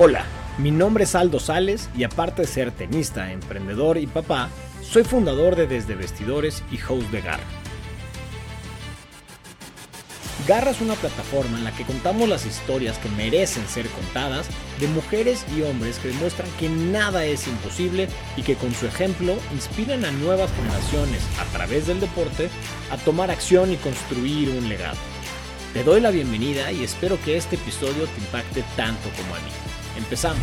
Hola, mi nombre es Aldo Sales y aparte de ser tenista, emprendedor y papá, soy fundador de Desde Vestidores y host de Garra. Garra es una plataforma en la que contamos las historias que merecen ser contadas de mujeres y hombres que demuestran que nada es imposible y que con su ejemplo inspiran a nuevas generaciones a través del deporte a tomar acción y construir un legado. Te doy la bienvenida y espero que este episodio te impacte tanto como a mí. Empezamos.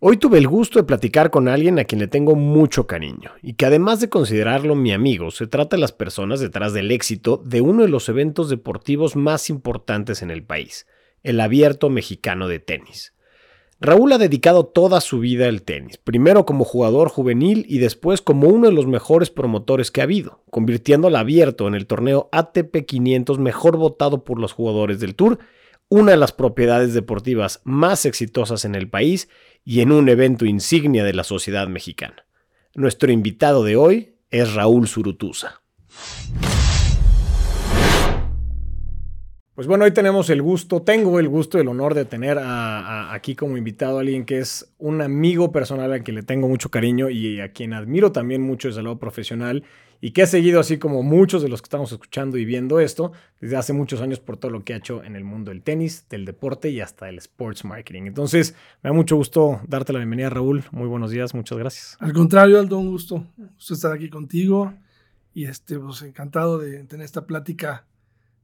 Hoy tuve el gusto de platicar con alguien a quien le tengo mucho cariño y que además de considerarlo mi amigo, se trata de las personas detrás del éxito de uno de los eventos deportivos más importantes en el país, el Abierto Mexicano de Tenis. Raúl ha dedicado toda su vida al tenis, primero como jugador juvenil y después como uno de los mejores promotores que ha habido, convirtiendo al abierto en el torneo ATP 500 mejor votado por los jugadores del Tour, una de las propiedades deportivas más exitosas en el país y en un evento insignia de la sociedad mexicana. Nuestro invitado de hoy es Raúl Zurutuza. Pues bueno, hoy tenemos el gusto, tengo el gusto y el honor de tener aquí como invitado a alguien que es un amigo personal al que le tengo mucho cariño y a quien admiro también mucho desde el lado profesional y que ha seguido así como muchos de los que estamos escuchando y viendo esto desde hace muchos años por todo lo que ha hecho en el mundo del tenis, del deporte y hasta el sports marketing. Entonces, me da mucho gusto darte la bienvenida, Raúl. Muy buenos días, muchas gracias. Al contrario, Aldo, un gusto, gusto estar aquí contigo y este, pues encantado de tener esta plática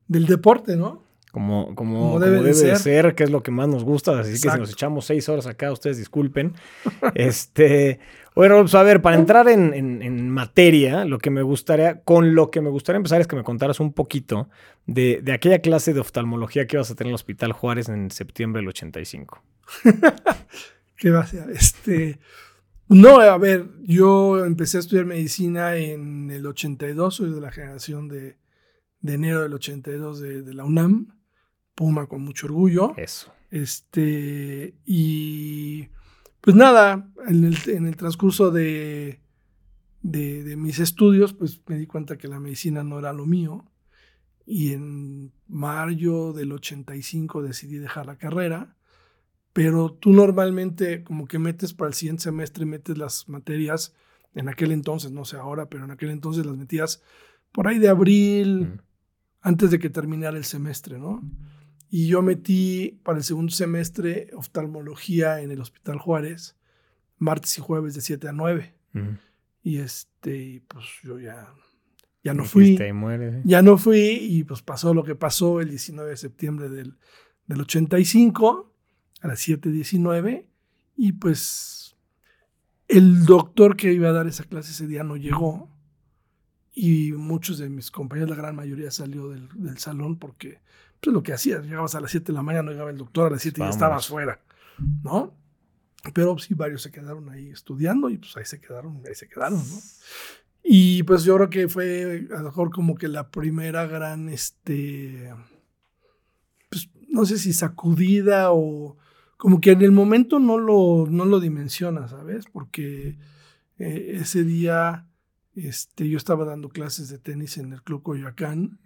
del deporte, ¿no? Como, como, debe, de, ser. que es lo que más nos gusta. Así que si nos echamos seis horas acá, ustedes disculpen. este, bueno, pues a ver, para entrar en, materia, lo que me gustaría, con lo que me gustaría empezar es que me contaras un poquito de, de aquella clase de oftalmología que ibas a tener en el Hospital Juárez en septiembre del 85. ¿Qué va a ser? Este. No, a ver, yo empecé a estudiar medicina en el 82, soy de la generación de, de enero del 82 de, de, la UNAM, Puma con mucho orgullo. Eso. Este, y pues nada, en el, en el transcurso de, de, de, mis estudios, pues me di cuenta que la medicina no era lo mío. Y en mayo del 85 decidí dejar la carrera. Pero tú normalmente como que metes para el siguiente semestre, metes las materias, en aquel entonces, no sé ahora, pero en aquel entonces las metías por ahí de abril, antes de que terminara el semestre, ¿no? Y yo metí para el segundo semestre oftalmología en el Hospital Juárez, martes y jueves de 7 a 9. Y este, pues yo ya, ya no fui. Ya no fui y pues pasó lo que pasó el 19 de septiembre del, del 85 a las 7.19 y pues el doctor que iba a dar esa clase ese día no llegó y muchos de mis compañeros, la gran mayoría salió del, del salón porque pues, lo que hacías, llegabas a las 7 de la mañana, llegaba el doctor a las 7 y ya estabas fuera, ¿no? Pero sí, varios se quedaron ahí estudiando y pues ahí se quedaron, ahí se quedaron, ¿no? Y pues yo creo que fue a lo mejor como que la primera gran, este, pues no sé si sacudida o como que en el momento no lo, no lo dimensionas, ¿sabes? Porque eh, ese día este, yo estaba dando clases de tenis en el Club Coyoacán,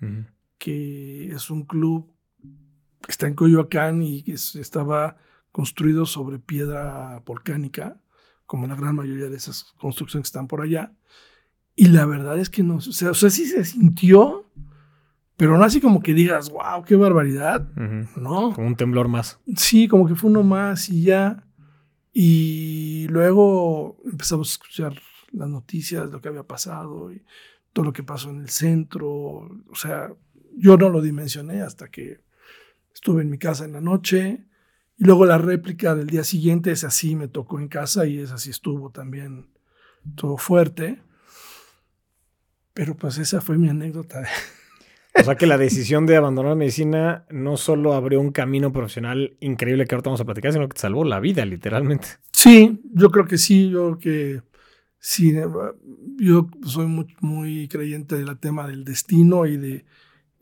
que es un club que está en Coyoacán y que estaba construido sobre piedra volcánica, como la gran mayoría de esas construcciones que están por allá. Y la verdad es que no, o sea, o sea sí se sintió, pero no así como que digas, wow, qué barbaridad, ¿no? Como un temblor más. Sí, como que fue uno más y ya. Y luego empezamos a escuchar las noticias, lo que había pasado y todo lo que pasó en el centro. O sea, yo no lo dimensioné hasta que estuve en mi casa en la noche. Y luego la réplica del día siguiente, es así me tocó en casa y es así estuvo también todo fuerte. Pero pues esa fue mi anécdota. O sea que la decisión de abandonar medicina no solo abrió un camino profesional increíble que ahorita vamos a platicar, sino que te salvó la vida, literalmente. Sí, yo creo que sí, yo creo que sí, yo soy muy, creyente del tema del destino y de,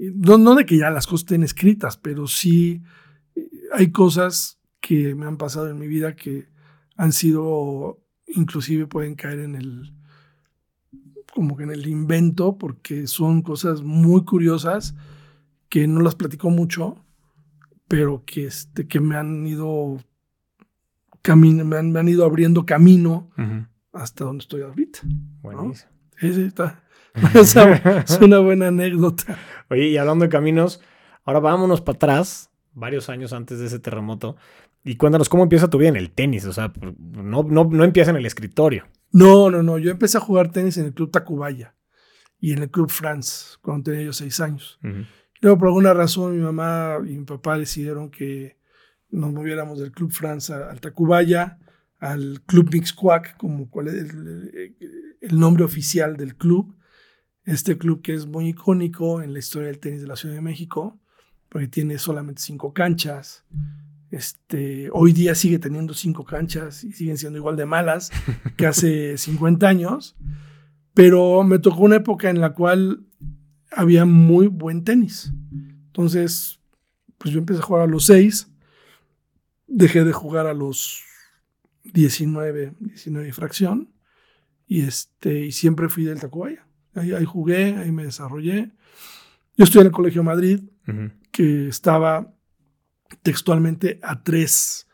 no, de que ya las cosas estén escritas, pero sí eh, hay cosas que me han pasado en mi vida que han sido, inclusive pueden caer en el, como que en el invento, porque son cosas muy curiosas que no las platico mucho, pero que, este, que me han ido camino, me han, ido abriendo camino hasta donde estoy ahorita. Buenísimo. Sí, sí, está. es una buena anécdota. Oye, y hablando de caminos, ahora vámonos para atrás, varios años antes de ese terremoto, y cuéntanos cómo empieza tu vida en el tenis. O sea, no, no, no empieza en el escritorio. No, no, no. Yo empecé a jugar tenis en el Club Tacubaya y en el Club France cuando tenía yo seis años. Luego, por alguna razón, mi mamá y mi papá decidieron que nos moviéramos del Club France al Tacubaya, al Club Mixquack, como cuál es el, el, nombre oficial del club. Este club que es muy icónico en la historia del tenis de la Ciudad de México, porque tiene solamente cinco canchas. Este, hoy día sigue teniendo cinco canchas y siguen siendo igual de malas que hace 50 años. Pero me tocó una época en la cual había muy buen tenis. Entonces, pues yo empecé a jugar a los 6, dejé de jugar a los 19, 19 y fracción, y, este, y siempre fui del Tacubaya. Ahí, ahí, jugué, ahí me desarrollé. Yo estuve en el Colegio Madrid, que estaba textualmente a tres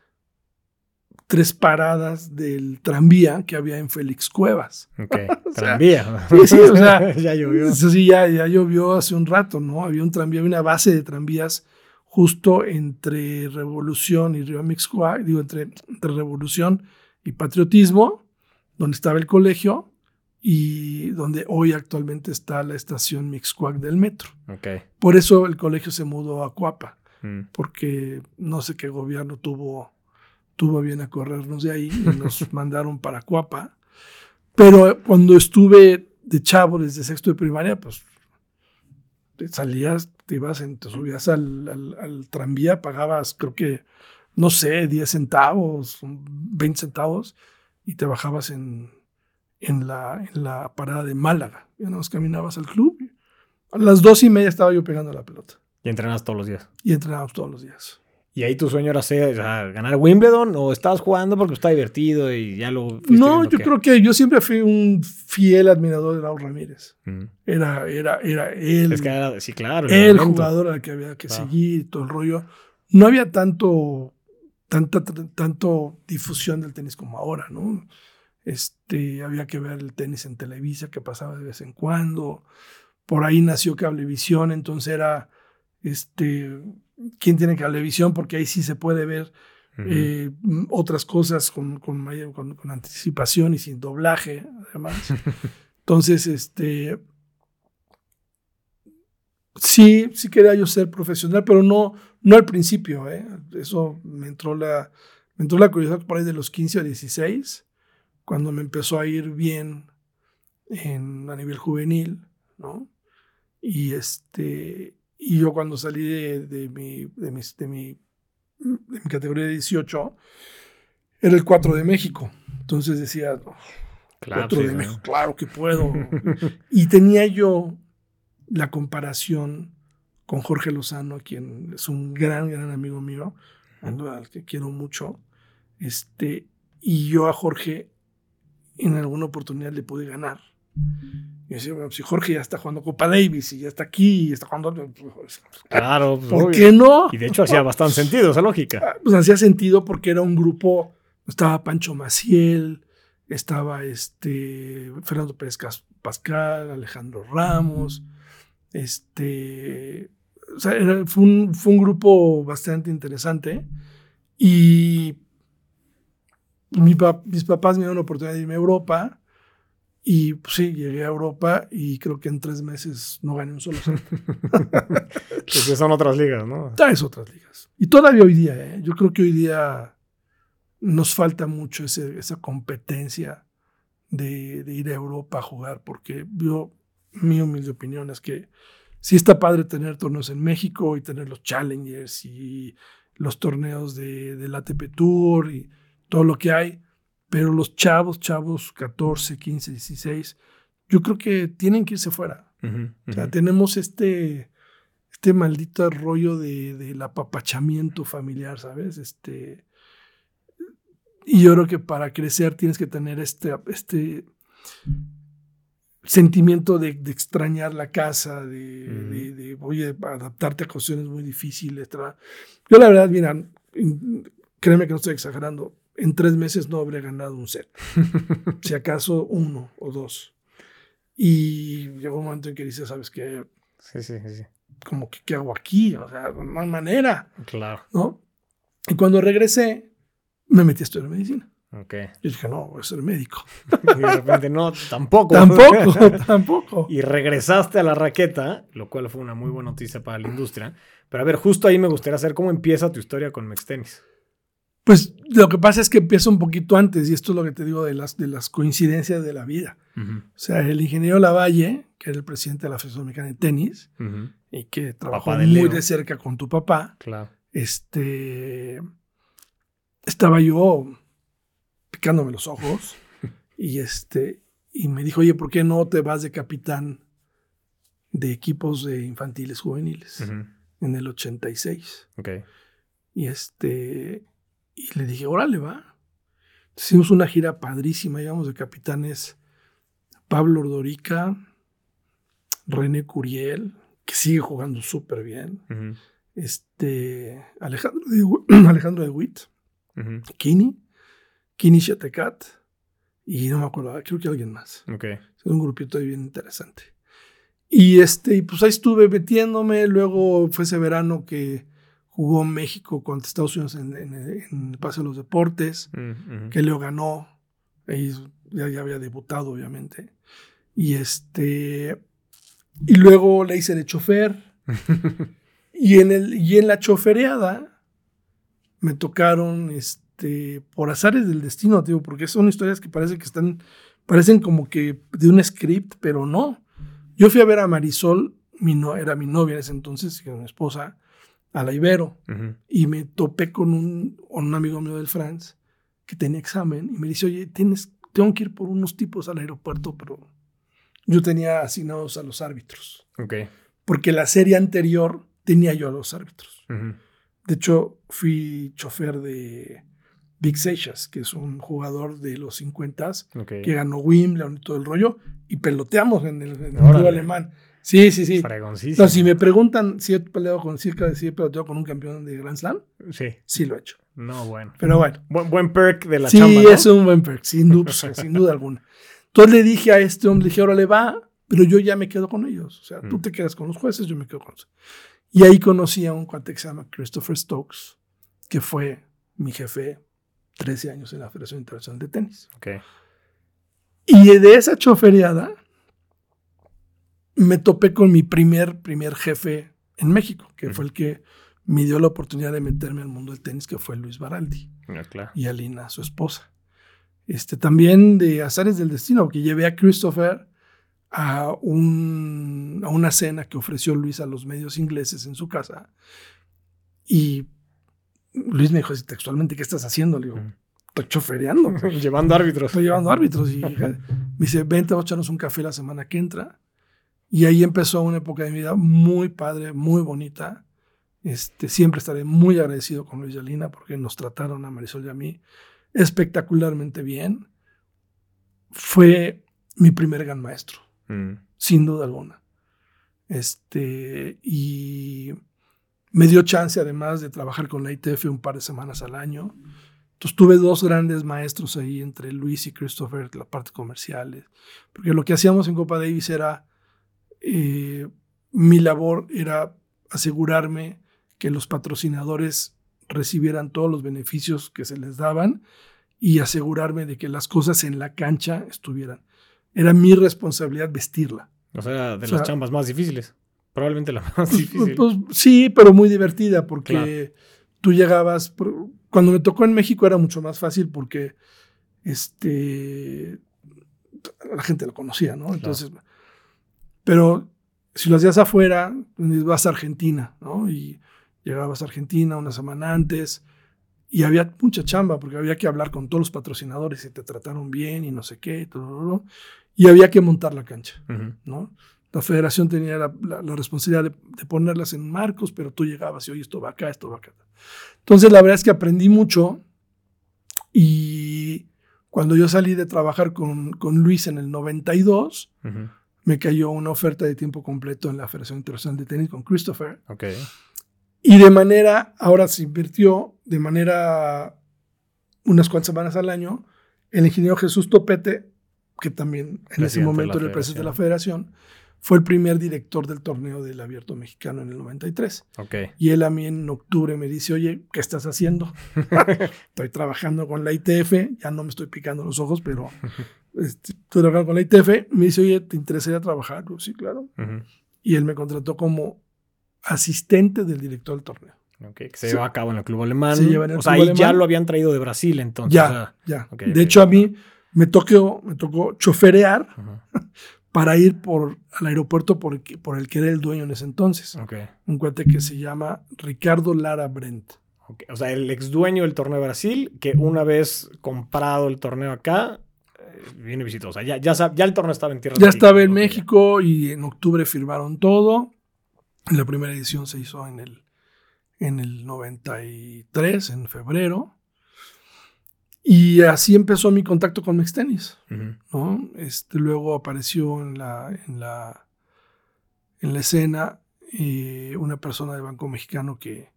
tres paradas del tranvía que había en Félix Cuevas. Ok, tranvía. sí, sí, o sea, ya llovió. Sí, ya, ya llovió hace un rato, ¿no? Había un tranvía, había una base de tranvías justo entre Revolución y Río Mixcoac, digo, entre, entre Revolución y Patriotismo, donde estaba el colegio y donde hoy actualmente está la estación Mixcoac del metro. Okay. Por eso el colegio se mudó a Cuapa, mm. porque no sé qué gobierno tuvo tuvo bien a corrernos de ahí y nos mandaron para Cuapa. Pero cuando estuve de chavo desde sexto de primaria, pues te salías, te ibas, te subías al, al, tranvía, pagabas creo que, no sé, 10 centavos, 20 centavos y te bajabas en, en, la, en la parada de Málaga. Ya nos caminabas al club. A las dos y media estaba yo pegando la pelota. Y entrenabas todos los días. Y entrenabas todos los días. ¿Y ahí tu sueño era ser, ganar Wimbledon o estabas jugando porque está divertido y ya lo... No, yo creo que yo siempre fui un fiel admirador de Raúl Ramírez. Mm. Era, era, era él. Es que era, sí, claro. El, jugador al que había que seguir, todo el rollo. No había tanto, tanta, tanto difusión del tenis como ahora, ¿no? Este, había que ver el tenis en Televisa que pasaba de vez en cuando. Por ahí nació Cablevisión, entonces era este quién tiene cablevisión, porque ahí sí se puede ver eh, otras cosas con, con, con, anticipación y sin doblaje, además. Entonces, este. Sí, sí quería yo ser profesional, pero no, no al principio, ¿eh? Eso me entró la, me entró la curiosidad por ahí de los 15 a 16, cuando me empezó a ir bien en, a nivel juvenil, ¿no? Y este, y yo cuando salí de, de, mi, de, mi, de, mi, de mi categoría de 18, era el 4 de México. Entonces decía, claro, 4 de México, claro que puedo. y tenía yo la comparación con Jorge Lozano, quien es un gran, gran amigo mío, al que quiero mucho. Este, y yo a Jorge en alguna oportunidad le pude ganar. Y decía, bueno, si Jorge ya está jugando Copa Davis y ya está aquí y está jugando. Pues, pues, claro, pues, ¿por qué no? Y de hecho hacía bastante sentido esa lógica. Ah, pues hacía sentido porque era un grupo. Estaba Pancho Maciel, estaba este Fernando Pérez Pascal, Alejandro Ramos. Este. O sea, fue, un, fue un grupo bastante interesante. Y mis papás me dieron la oportunidad de irme a Europa y pues, sí, llegué a Europa y creo que en tres meses no gané un solo set. pues son otras ligas, ¿no? Es otras ligas. Y todavía hoy día, ¿eh? yo creo que hoy día nos falta mucho ese, esa competencia de, de, ir a Europa a jugar, porque yo, mi humilde opinión es que sí está padre tener torneos en México y tener los Challengers y los torneos de, del ATP Tour y todo lo que hay, pero los chavos, chavos 14, 15, 16, yo creo que tienen que irse fuera. O sea, tenemos este, este maldito rollo de, del apapachamiento familiar, ¿sabes? Este, y yo creo que para crecer tienes que tener este, este, sentimiento de, extrañar la casa, de, Mm. de, oye, adaptarte a cuestiones muy difíciles. tra- Yo la verdad, mira, créeme que no estoy exagerando, en tres meses no habría ganado un set. si acaso uno o dos. Y llegó un momento en que dices, ¿sabes qué? Sí, sí, sí. Como que, ¿qué hago aquí? O sea, no hay manera, Claro. ¿no? Y cuando regresé, me metí a estudiar medicina. Ok. Yo dije, no, voy a ser médico. Y de repente, no, tampoco. tampoco, tampoco. y regresaste a la raqueta, lo cual fue una muy buena noticia para la industria. Pero a ver, justo ahí me gustaría saber cómo empieza tu historia con Mextenis. Pues lo que pasa es que empieza un poquito antes, y esto es lo que te digo de las, de las coincidencias de la vida. O sea, el ingeniero Lavalle, que era el presidente de la Federación Mexicana de Tenis, y que trabajó de muy de cerca con tu papá, Claro. este, estaba yo picándome los ojos y, este, y me dijo, oye, ¿por qué no te vas de capitán de equipos de infantiles juveniles en el 86? Ok. Y este, y le dije, órale, va. Hicimos una gira padrísima, íbamos de capitanes Pablo Ordorica, René Curiel, que sigue jugando súper bien, este, Alejandro de, Alejandro de Witt, Ujú. Kini, Kini Shetecat, y no me acuerdo, creo que alguien más. Ok. Es un grupito ahí bien interesante. Y este, y pues ahí estuve metiéndome. Luego fue ese verano que jugó México contra Estados Unidos en, en- en el Paseo de los Deportes, Mm, ujú. que Leo ganó. Ahí ya, ya había debutado, obviamente. Y este. Y luego le hice de chofer. Y en, el, y en la chofereada me tocaron, este, por azares del destino, digo, porque son historias que parece que están, parecen como que de un script, pero no. Yo fui a ver a Marisol, mi no, era mi novia en ese entonces, mi esposa, a la Ibero, Ujú. y me topé con un, un amigo mío del France que tenía examen, y me dice, oye, tienes, tengo que ir por unos tipos al aeropuerto, pero yo tenía asignados a los árbitros, porque la serie anterior tenía yo a los árbitros. Ujú. De hecho, fui chofer de Big Seixas, que es un jugador de los 50 Ok. que ganó Wimbledon y todo el rollo, y peloteamos en el, en el club alemán. Sí, sí, sí. Fregoncísimo. No, si me preguntan si he peleado con cerca de si peloteado con un campeón de Grand Slam, Sí. sí lo he hecho. No, bueno. Pero bueno, Buen, buen perk de la sí, chamba, ¿no? es un buen perk, sin duda, sin duda alguna. Entonces le dije a este hombre, le dije, órale, va, pero yo ya me quedo con ellos. O sea, tú Mm. te quedas con los jueces, yo me quedo con los. Y ahí conocí a un cuate que se llama Christopher Stokes, que fue mi jefe 13 años en la Federación Internacional de Tenis. Ok. Y de esa chofereada me topé con mi primer, primer jefe en México, que fue el que me dio la oportunidad de meterme al mundo del tenis, que fue Luis Baraldi claro. y Alina, su esposa. Este, también de azares del destino, porque llevé a Christopher a, un, a una cena que ofreció Luis a los medios ingleses en su casa. Y Luis me dijo así textualmente, ¿qué estás haciendo? Le digo, estoy chofereando. Llevando árbitros. Estoy llevando árbitros. Y me dice, vente, vamos a echarnos un café la semana que entra. Y ahí empezó una época de mi vida muy padre, muy bonita. Este, siempre estaré muy agradecido con Luis y Alina porque nos trataron a Marisol y a mí espectacularmente bien. Fue mi primer gran maestro, Mm. sin duda alguna. Este, y me dio chance además de trabajar con la ITF un par de semanas al año. Entonces tuve dos grandes maestros ahí entre Luis y Christopher, la parte comerciales. Porque lo que hacíamos en Copa Davis era, eh, mi labor era asegurarme que los patrocinadores recibieran todos los beneficios que se les daban y asegurarme de que las cosas en la cancha estuvieran. Era mi responsabilidad vestirla. O sea, de O sea- las chambas más difíciles. Probablemente la más Pues, difícil. pues, sí, pero muy divertida porque Claro. tú llegabas. cuando me tocó en México era mucho más fácil porque este la gente lo conocía, ¿no? Entonces, pero si lo hacías afuera, pues, vas a Argentina, ¿no? Y llegabas a Argentina una semana antes y había mucha chamba porque había que hablar con todos los patrocinadores y te trataron bien y no sé qué, y, todo, y había que montar la cancha. ¿no? La federación tenía la, la- la responsabilidad de, de ponerlas en marcos, pero tú llegabas y, oye, esto va acá, esto va acá. Entonces, la verdad es que aprendí mucho y Cuando yo salí de trabajar con, con Luis en el 92, Ujú. Me cayó una oferta de tiempo completo en la Federación Internacional de Tenis con Christopher. Ok. Y de manera, ahora se invirtió de manera unas cuantas semanas al año, el ingeniero Jesús Topete, que también en ese Presidente de momento era el presidente de la federación, fue el primer director del torneo del abierto mexicano en el 93. Ok. Y él a mí en octubre me dice, oye, ¿qué estás haciendo? estoy trabajando con la ITF, ya no me estoy picando los ojos, pero este, estoy trabajando con la ITF. Me dice, oye, ¿te interesaría trabajar? Yo, sí, claro. Ujú. Y él me contrató como asistente del director del torneo. Ok, Que se Sí. lleva a cabo en el club alemán. Se lleva en el o sea, club ahí ya alemán. lo habían traído de Brasil entonces. ya, o sea, ya. ok, de ok, hecho, a mí me tocó, me tocó choferear Ujú. para ir por, al aeropuerto por, el que- por el que era el dueño en ese entonces. Un cuate que se llama Ricardo Lara Brent. O sea, el ex dueño del torneo de Brasil, que una vez comprado el torneo acá, viene y visitó. O sea, ya, ya, el torneo estaba en tierra Ya estaba en México y en octubre firmaron todo. La primera edición se hizo en el, en el 93, en febrero. Y así empezó mi contacto con Mextenis. ¿no? Este, luego apareció en la, en la, en la escena eh, una persona de Banco Mexicano que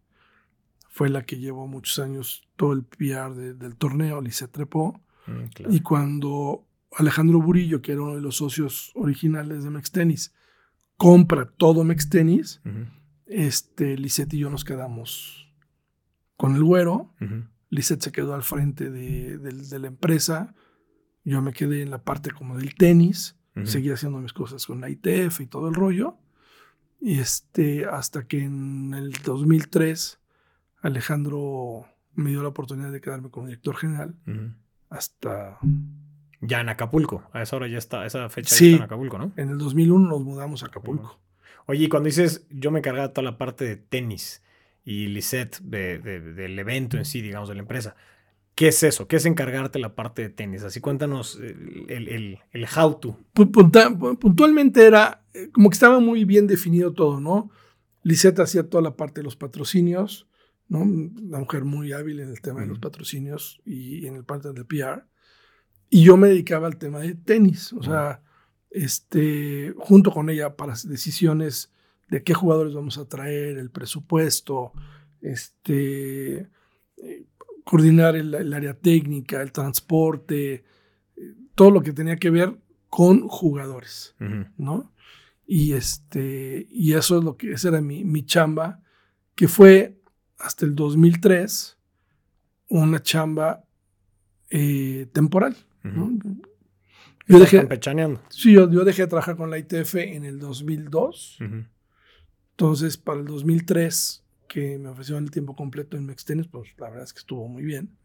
fue la que llevó muchos años todo el PR de- del torneo, Lisette Trepó. Mm, Y cuando Alejandro Burillo, que era uno de los socios originales de Mextenis, compra todo Mextenis, este, Lisette y yo nos quedamos con el güero. Lisette se quedó al frente de la empresa. Yo me quedé en la parte como del tenis. Seguí haciendo mis cosas con la ITF y todo el rollo. Y este, hasta que en el 2003 Alejandro me dio la oportunidad de quedarme como director general hasta Ya en Acapulco. A esa hora ya está, a esa fecha Sí. ya está en Acapulco, ¿no? en el 2001 nos mudamos a Acapulco. Oye, y cuando dices yo me encargaba toda la parte de tenis y Lisette de- de- del evento en sí, digamos, de la empresa, ¿qué es eso? ¿Qué es encargarte la parte de tenis? Así cuéntanos el, el, el- el how to. Pu- punta- puntualmente era eh, como que estaba muy bien definido todo, ¿no? Lisette hacía toda la parte de los patrocinios, ¿no? Una mujer muy hábil en el tema de los patrocinios y en el parte del PR. Y yo me dedicaba al tema de tenis, o sea, este, junto con ella para las decisiones de qué jugadores vamos a traer, el presupuesto, este, eh, coordinar el, el área técnica, el transporte, eh, todo lo que tenía que ver con jugadores, ¿no? Y este, y eso es lo que, esa era mi, mi chamba, que fue hasta el 2003 una chamba eh, temporal, ¿no? Ujú. Yo Estás dejé, campechaneando. sí, yo, yo dejé de trabajar con la ITF en el 2002. Ujú. Entonces, para el 2003, que me ofrecieron el tiempo completo en Mextenis, pues la verdad es que estuvo muy bien.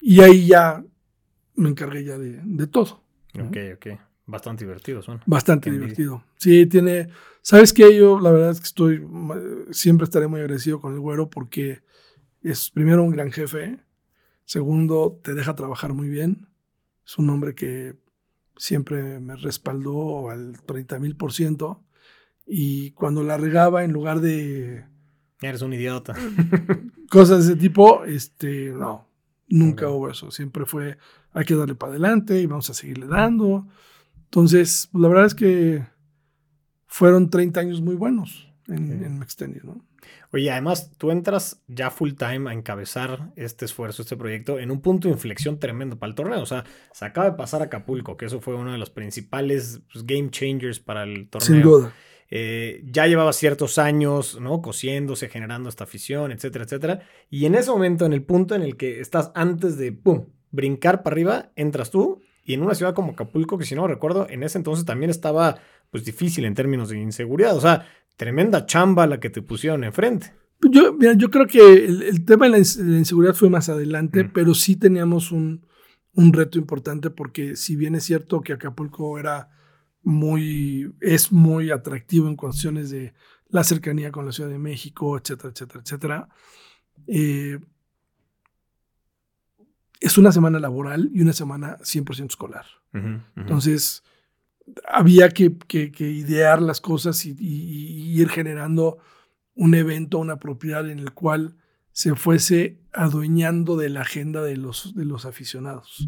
Y ahí ya me encargué ya de, de todo. ¿no? Ok, ok. Bastante divertido, suena. Bastante Qué envidia. divertido. Sí, tiene. ¿Sabes qué? Yo la verdad es que estoy. Siempre estaré muy agradecido con el güero porque es primero un gran jefe. Segundo, te deja trabajar muy bien. Es un hombre que siempre me respaldó al 30 mil por ciento. Y cuando la regaba, en lugar de Eres un idiota. cosas de ese tipo, este, no, nunca Ok. hubo eso. Siempre fue, hay que darle para adelante y vamos a seguirle dando. Entonces, pues, la verdad es que fueron 30 años muy buenos en, Ok. en Mextenis, ¿no? Oye, además, tú entras ya full time a encabezar este esfuerzo, este proyecto, en un punto de inflexión tremendo para el torneo. O sea, se acaba de pasar a Acapulco, que eso fue uno de los principales pues, game changers para el torneo. Sin duda. Eh, ya llevaba ciertos años, ¿no? Cociéndose, generando esta afición, etcétera, etcétera. Y en ese momento, en el punto en el que estás antes de, ¡pum!, brincar para arriba, entras tú. Y en una ciudad como Acapulco, que si no recuerdo, en ese entonces también estaba, pues, difícil en términos de inseguridad. O sea, tremenda chamba la que te pusieron enfrente. Yo, mira, yo creo que el, el tema de la, inseguridad fue más adelante, Mm. pero sí teníamos un, un reto importante porque si bien es cierto que Acapulco era muy, es muy atractivo en cuestiones de la cercanía con la Ciudad de México, etcétera, etcétera, etcétera, eh, es una semana laboral y una semana 100% escolar. Entonces, había que, que- que idear las cosas y, y- y ir generando un evento, una propiedad en el cual se fuese adueñando de la agenda de los, de los aficionados,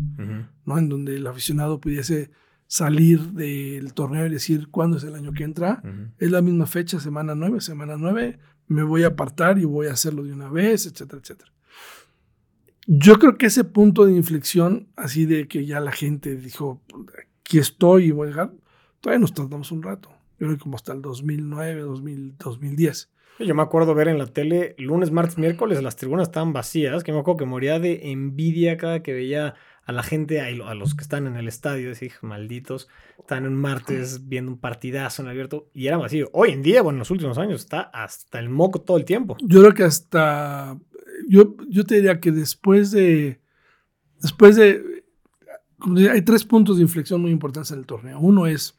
¿no? En donde el aficionado pudiese salir del torneo y decir cuándo es el año que entra. Es la misma fecha, semana 9, semana 9, me voy a apartar y voy a hacerlo de una vez, etcétera, etcétera. Yo creo que ese punto de inflexión, así de que ya la gente dijo, aquí estoy y voy a dejar, todavía nos tardamos un rato. Yo creo que como hasta el 2009, 2000, 2010. Yo me acuerdo ver en la tele lunes, martes, miércoles, las tribunas estaban vacías, que me acuerdo que moría de envidia cada que veía a la gente, a los que están en el estadio, decía, malditos, están un martes viendo un partidazo en abierto y era vacío. Hoy en día, bueno, en los últimos años está hasta el moco todo el tiempo. Yo creo que hasta, yo, yo te diría que después de, después de, hay tres puntos de inflexión muy importantes en el torneo. Uno es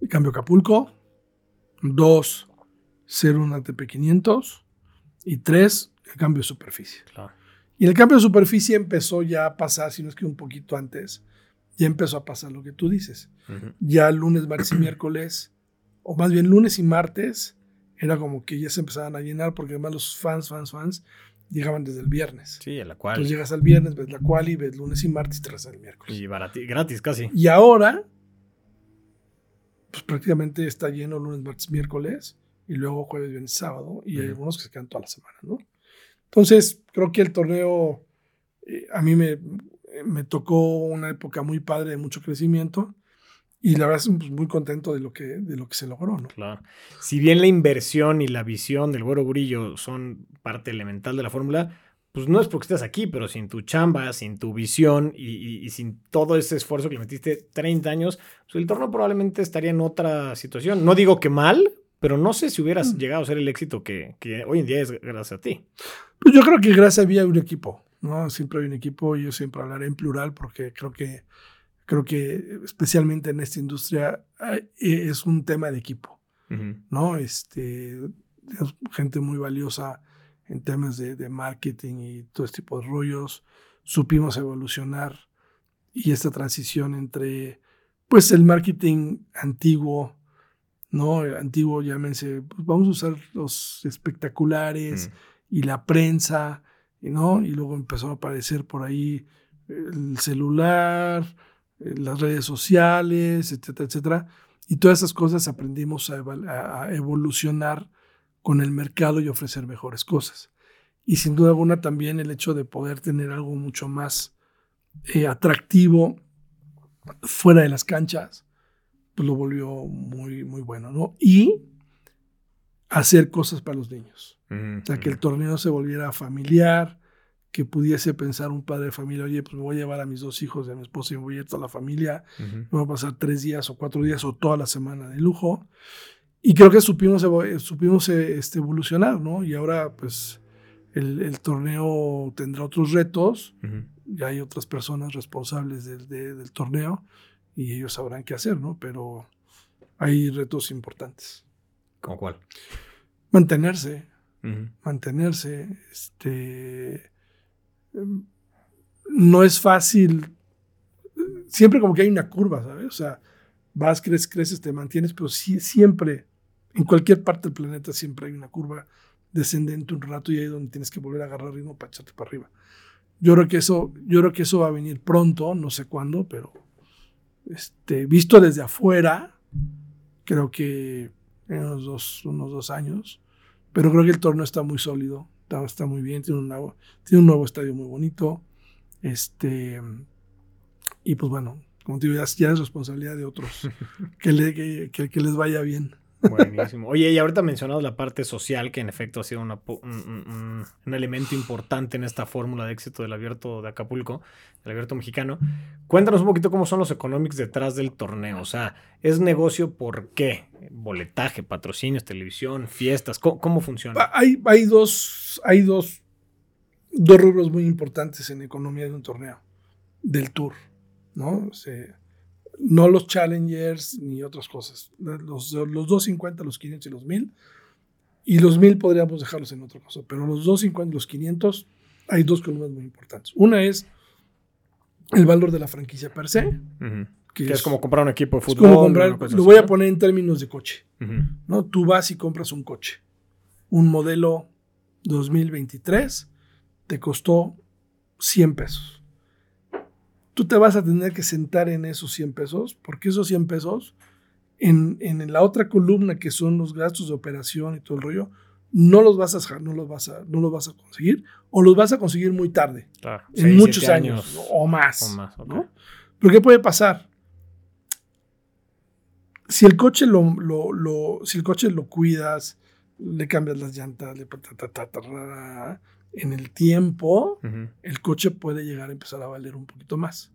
el cambio Acapulco, dos, ser un ATP 500 y tres, el cambio de superficie. Claro. Y el cambio de superficie empezó ya a pasar, si no es que un poquito antes, ya empezó a pasar lo que tú dices. Ya lunes, martes y miércoles, o más bien lunes y martes, era como que ya se empezaban a llenar porque además los fans, fans, fans llegaban desde el viernes. Sí, a la cual. Entonces llegas al viernes, ves la cual y ves lunes y martes y te el miércoles. Y gratis casi. Y ahora, pues prácticamente está lleno lunes, martes, miércoles y luego jueves, viernes, sábado y hay algunos que se quedan toda la semana, ¿no? Entonces, creo que el torneo eh, a mí me, me, tocó una época muy padre de mucho crecimiento y la verdad es pues, muy contento de lo, que, de lo que se logró. ¿no? Claro. Si bien la inversión y la visión del Güero Burillo son parte elemental de la fórmula, pues no es porque estés aquí, pero sin tu chamba, sin tu visión y, y, sin todo ese esfuerzo que le metiste 30 años, pues el torneo probablemente estaría en otra situación. No digo que mal, pero no sé si hubieras mm. llegado a ser el éxito que, que, hoy en día es gracias a ti. Pues yo creo que gracias a mí hay un equipo, ¿no? Siempre hay un equipo y yo siempre hablaré en plural porque creo que, creo que especialmente en esta industria es un tema de equipo, ¿no? Este, gente muy valiosa en temas de, de marketing y todo este tipo de rollos. Supimos evolucionar y esta transición entre, pues, el marketing antiguo, ¿no? Antiguo, llámense, pues vamos a usar los espectaculares y la prensa, ¿no? Y luego empezó a aparecer por ahí el celular, eh, las redes sociales, etcétera, etcétera. Y todas esas cosas aprendimos a, evolucionar con el mercado y ofrecer mejores cosas. Y sin duda alguna también el hecho de poder tener algo mucho más eh, atractivo fuera de las canchas, pues lo volvió muy, muy bueno, ¿no? Y hacer cosas para los niños. o sea, que el torneo se volviera familiar, que pudiese pensar un padre de familia, oye, pues me voy a llevar a mis dos hijos y a mi esposa y me voy a ir toda la familia, me voy a pasar tres días o cuatro días o toda la semana de lujo. Y creo que supimos, supimos este, evolucionar, ¿no? Y ahora, pues, el, torneo tendrá otros retos, ya hay otras personas responsables del torneo, y ellos sabrán qué hacer, ¿no? Pero hay retos importantes. ¿Cómo cuál? Mantenerse. Mantenerse. Este. No es fácil. Siempre como que hay una curva, ¿sabes? O sea, vas, creces, creces, te mantienes, pero siempre, en cualquier parte del planeta, siempre hay una curva descendente un rato y ahí es donde tienes que volver a agarrar ritmo para echarte para arriba. Yo creo que eso, yo creo que eso va a venir pronto, no sé cuándo, pero este, visto desde afuera, creo que en unos dos, unos dos años, pero creo que el torneo está muy sólido, está, muy bien, tiene un, nuevo, tiene un nuevo estadio muy bonito, este, y pues bueno, como te digo, ya, es responsabilidad de otros que, que les vaya bien. Buenísimo. Oye, y ahorita mencionado la parte social, que en efecto ha sido un, elemento importante en esta fórmula de éxito del abierto de Acapulco, del abierto mexicano. Cuéntanos un poquito cómo son los economics detrás del torneo. O sea, ¿es negocio por qué? Boletaje, patrocinios, televisión, fiestas, ¿cómo, funciona? Ah, hay, hay, dos, hay dos, dos rubros muy importantes en economía de un torneo, del tour, ¿no? O no los Challengers ni otras cosas. Los, los 250, los 500 y los 1000. Y los 1000 podríamos dejarlos en otra cosa. Pero los 250 y los 500 hay dos columnas muy importantes. Una es el valor de la franquicia per se. que, es, como comprar un equipo de fútbol. lo voy a poner en términos de coche. ¿no? Tú vas y compras un coche. Un modelo 2023 te costó 100 pesos. Tú te vas a tener que sentar en esos 100 pesos, porque esos 100 pesos, en, en la otra columna que son los gastos de operación y todo el rollo, no los vas a no los vas a, no los vas a conseguir o los vas a conseguir muy tarde. en muchos años, o más. Pero ¿qué puede pasar? Si el coche lo, lo, si el coche lo cuidas, le cambias las llantas, le, en el tiempo, el coche puede llegar a empezar a valer un poquito más.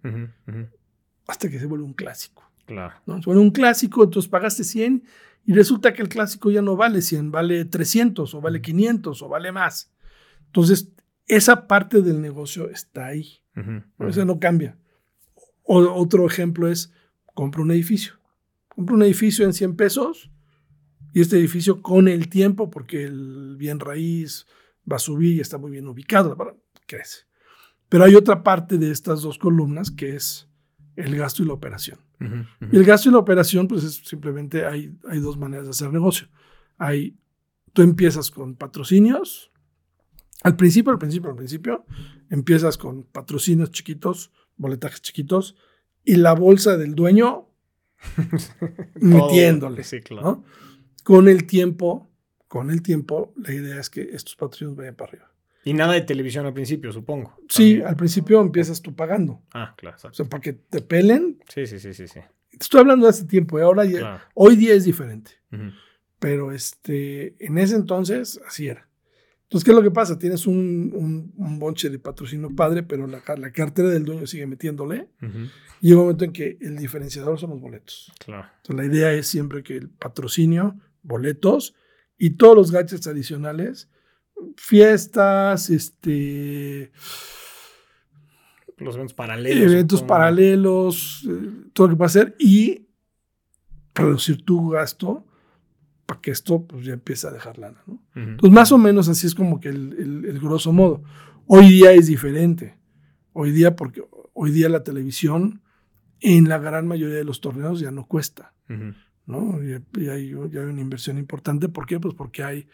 Hasta que se vuelve un clásico. Claro. ¿no? Se vuelve un clásico, entonces pagaste 100 y resulta que el clásico ya no vale 100, vale 300 o vale 500 o vale más. Entonces, esa parte del negocio está ahí. Eso no cambia. otro ejemplo es, compra un edificio. Compra un edificio en 100 pesos y este edificio con el tiempo, porque el bien raíz va a subir y está muy bien ubicado, crece. Pero hay otra parte de estas dos columnas que es el gasto y la operación. Y el gasto y la operación, pues es simplemente hay, hay dos maneras de hacer negocio. Hay, tú empiezas con patrocinios. Al principio, al principio, al principio, empiezas con patrocinios chiquitos, boletajes chiquitos, y la bolsa del dueño metiéndole. Con el tiempo, con el tiempo, la idea es que estos patrocinios vayan para arriba. Y nada de televisión al principio, supongo. Sí, al principio empiezas tú pagando. Ah, claro. O sea, para que te pelen. Sí, sí, sí, sí. sí. Estoy hablando de hace tiempo y ahora hoy día es diferente. Pero este, en ese entonces así era. Entonces, ¿qué es lo que pasa? Tienes un, un, bonche de patrocinio padre, pero la, la, cartera del dueño sigue metiéndole. Y llega un momento en que el diferenciador son los boletos. Claro. Entonces, la idea es siempre que el patrocinio, boletos y todos los gadgets adicionales fiestas, este... Los eventos paralelos. Eventos paralelos, eh, todo lo que va a hacer y reducir tu gasto para que esto pues, ya empiece a dejar lana. ¿no? Pues más o menos así es como que el, el, grosso modo. Hoy día es diferente. Hoy día, porque hoy día la televisión en la gran mayoría de los torneos ya no cuesta. ¿No? Y, hay, ya hay una inversión importante. ¿Por qué? Pues porque hay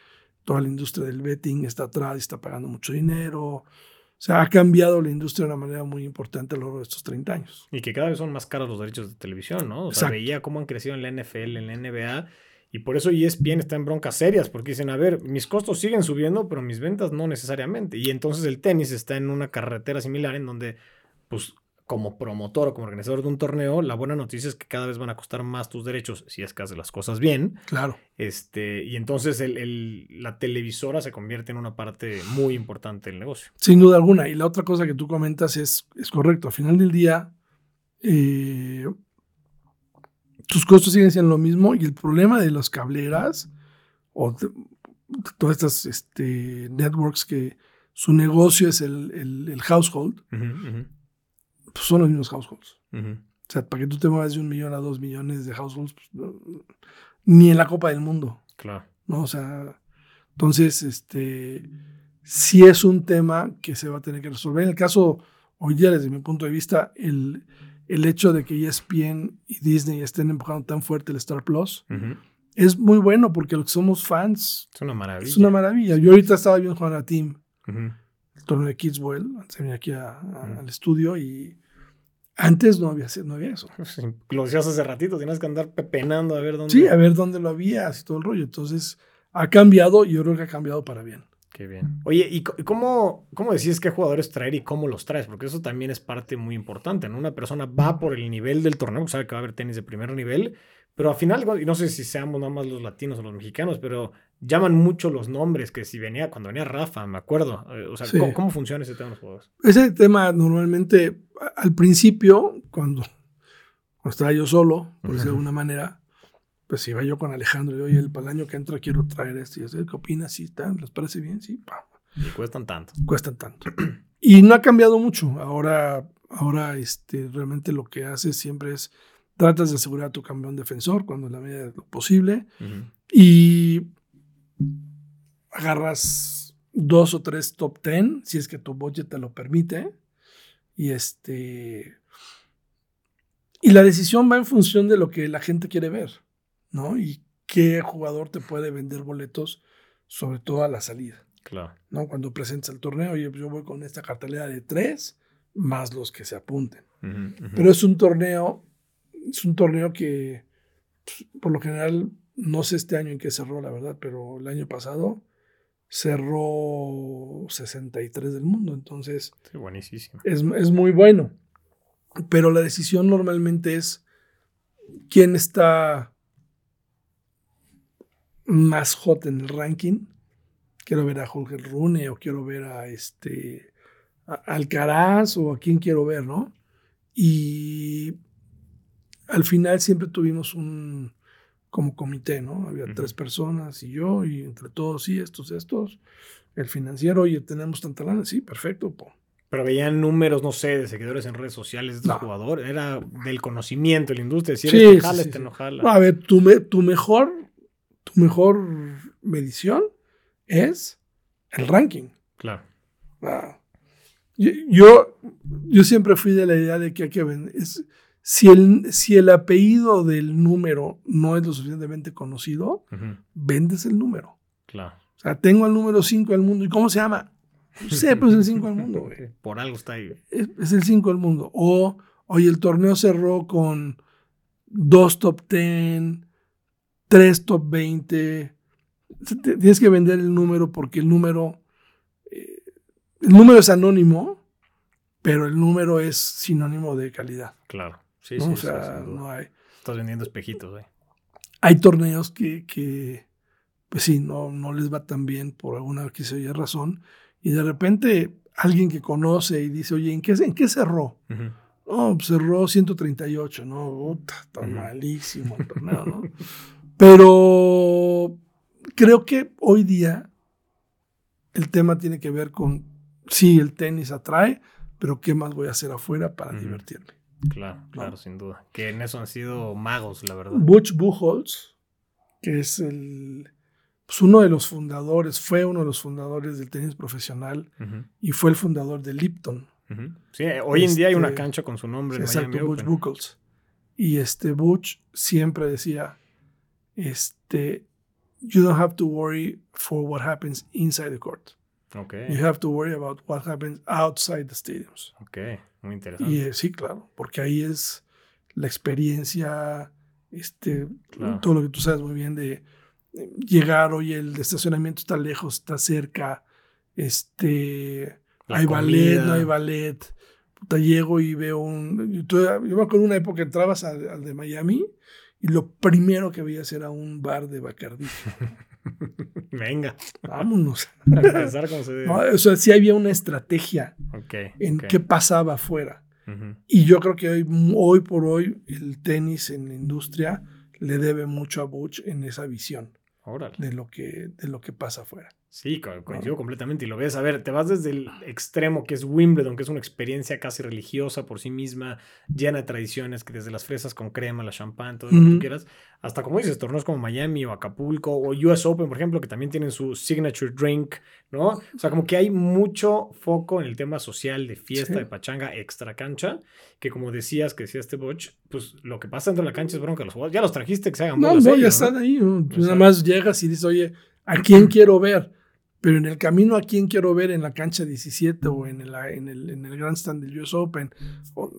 toda la industria del betting está atrás y está pagando mucho dinero. O sea, ha cambiado la industria de una manera muy importante a lo largo de estos 30 años. Y que cada vez son más caros los derechos de televisión, ¿no? O sea, veía cómo han crecido en la NFL, en la NBA, y por eso ESPN está en broncas serias, porque dicen, a ver, mis costos siguen subiendo, pero mis ventas no necesariamente. Y entonces el tenis está en una carretera similar en donde, pues, como promotor o como organizador de un torneo, la buena noticia es que cada vez van a costar más tus derechos si es que haces las cosas bien. Claro. Este, y entonces el, la televisora se convierte en una parte muy importante del negocio. Sin duda alguna. Y la otra cosa que tú comentas es, es correcto. Al final del día, eh, tus costos siguen siendo lo mismo y el problema de las cableras o todas estas este, networks que su negocio es el, el, household, pues, son los mismos households. O sea, para que tú te muevas de un millón a dos millones de households, pues, ni en la Copa del Mundo. Claro. ¿no? O sea, entonces, este, sí es un tema que se va a tener que resolver. En el caso, hoy día, desde mi punto de vista, el, el hecho de que ESPN y Disney estén empujando tan fuerte el Star Plus es muy bueno porque los que somos fans. Es una maravilla. Es una maravilla. Yo ahorita estaba viendo jugar a Team, el torneo de Kids World, de venir aquí al estudio y antes no había, no había eso. Lo decías hace ratito, tienes que andar pepenando a ver dónde. Sí, a ver dónde lo había y todo el rollo. Entonces, ha cambiado y yo creo que ha cambiado para bien. Qué bien. Oye, ¿y cómo, cómo decís qué jugadores traer y cómo los traes? Porque eso también es parte muy importante, ¿no? Una persona va por el nivel del torneo, sabe que va a haber tenis de primer nivel, pero al final, y no sé si seamos nada más los latinos o los mexicanos, pero llaman mucho los nombres, que si venía, cuando venía Rafa, me acuerdo. Eh, o sea, ¿cómo, funciona ese tema de los jugadores? Ese tema normalmente, al principio, cuando, estaba yo solo, por decirlo de alguna manera, pues iba yo con Alejandro y oye, el, para el año que entra quiero traer esto. Y ¿qué opinas? ¿Sí, ¿Les parece bien? Sí, Y cuestan tanto. Cuestan tanto. y no ha cambiado mucho. Ahora, ahora este, realmente lo que haces siempre es tratas de asegurar a tu campeón defensor cuando en la medida de lo posible. Y agarras dos o tres top ten, si es que tu budget te lo permite. Y este. Y la decisión va en función de lo que la gente quiere ver, ¿no? Y qué jugador te puede vender boletos, sobre todo a la salida. Claro. ¿no? Cuando presentes el torneo, oye, pues yo voy con esta cartelera de tres, más los que se apunten. Pero es un torneo, es un torneo que, pues, por lo general, no sé este año en qué cerró, la verdad, pero el año pasado cerró 63 del mundo, entonces Sí, buenísimo. es, es muy bueno. Pero la decisión normalmente es quién está más hot en el ranking. Quiero ver a Jorge Rune o quiero ver a este a Alcaraz o a quién quiero ver, ¿no? Y al final siempre tuvimos un como comité, ¿no? Había tres personas y yo, y entre todos, sí, estos, estos, el financiero, oye, tenemos tanta lana, sí, perfecto, po. Pero veían números, no sé, de seguidores en redes sociales de estos No. jugadores. Era del conocimiento de la industria. Si Sí, este sí, jala, sí, este no jala. No, a ver, tu, me- tu mejor, tu mejor medición es el ranking. Claro. Ah. Yo, yo, yo siempre fui de la idea de que hay que vender. es- si, el, si el apellido del número no es lo suficientemente conocido, vendes el número. Claro. O sea, tengo al número 5 del mundo. ¿Y cómo se llama? No sé, pero es el 5 del mundo, güey. Por algo está ahí. Es, es el 5 del mundo. O, oye, el torneo cerró con dos top 10, tres top 20. Te- Tienes que vender el número porque el número, eh, el número es anónimo, pero el número es sinónimo de calidad. Claro. Sí, ¿no? sí, o sí, sea, duda. no hay. Estás vendiendo espejitos, güey. Hay torneos que, que, pues sí, no, no les va tan bien por alguna que se oye razón. Y de repente alguien que conoce y dice, oye, ¿en qué, en qué cerró? No, pues cerró 138, ¿no? Puta, está malísimo el torneo, ¿no? Pero creo que hoy día el tema tiene que ver con, sí, el tenis atrae, pero ¿qué más voy a hacer afuera para divertirme? Claro, claro, sin duda. Que en eso han sido magos, la verdad. Butch Buchholz, que es el, pues uno de los fundadores, fue uno de los fundadores del tenis profesional y fue el fundador de Lipton. Sí, hoy en día hay una Este, cancha con su nombre en Exacto, Miami Butch Open. Buchholz. Y este Butch siempre decía, este, you don't have to worry for what happens inside the court. Ok, You have to worry about what happens outside the stadiums. ok, muy interesante. Y eh, sí, claro, porque ahí es la experiencia, este, Claro. todo lo que tú sabes muy bien de eh, llegar, oye, el estacionamiento está lejos, está cerca, este, La hay ballet, comida. no hay ballet. Puta, llego y veo un... Yo, me acuerdo una época entrabas al, al de Miami y lo primero que veías era un bar de Bacardí. Venga, Vámonos. a empezar como se debe. No, o sea, sí había una estrategia en qué pasaba afuera. Y yo creo que hoy, hoy por hoy el tenis en la industria le debe mucho a Butch en esa visión Órale. de lo que, de lo que pasa afuera. Sí, co- coincido completamente. Y lo ves, a ver, te vas desde el extremo que es Wimbledon, que es una experiencia casi religiosa por sí misma, llena de tradiciones, que desde las fresas con crema, la champán, todo lo que tú quieras, hasta como dices, torneos como Miami o Acapulco o US Open, por ejemplo, que también tienen su signature drink, ¿no? O sea, como que hay mucho foco en el tema social, de fiesta, Sí. de pachanga, extra cancha, que como decías, que decía este Butch, pues lo que pasa dentro de la cancha es bronca. Los jugadores ya los trajiste que se hagan No, bolas no, ellos, ya ¿no? están ahí. nada más llegas y dices, oye, ¿a quién quiero ver? Pero en el camino, ¿a quién quiero ver en la cancha 17 o en el, en el, en el Grandstand del US Open? O-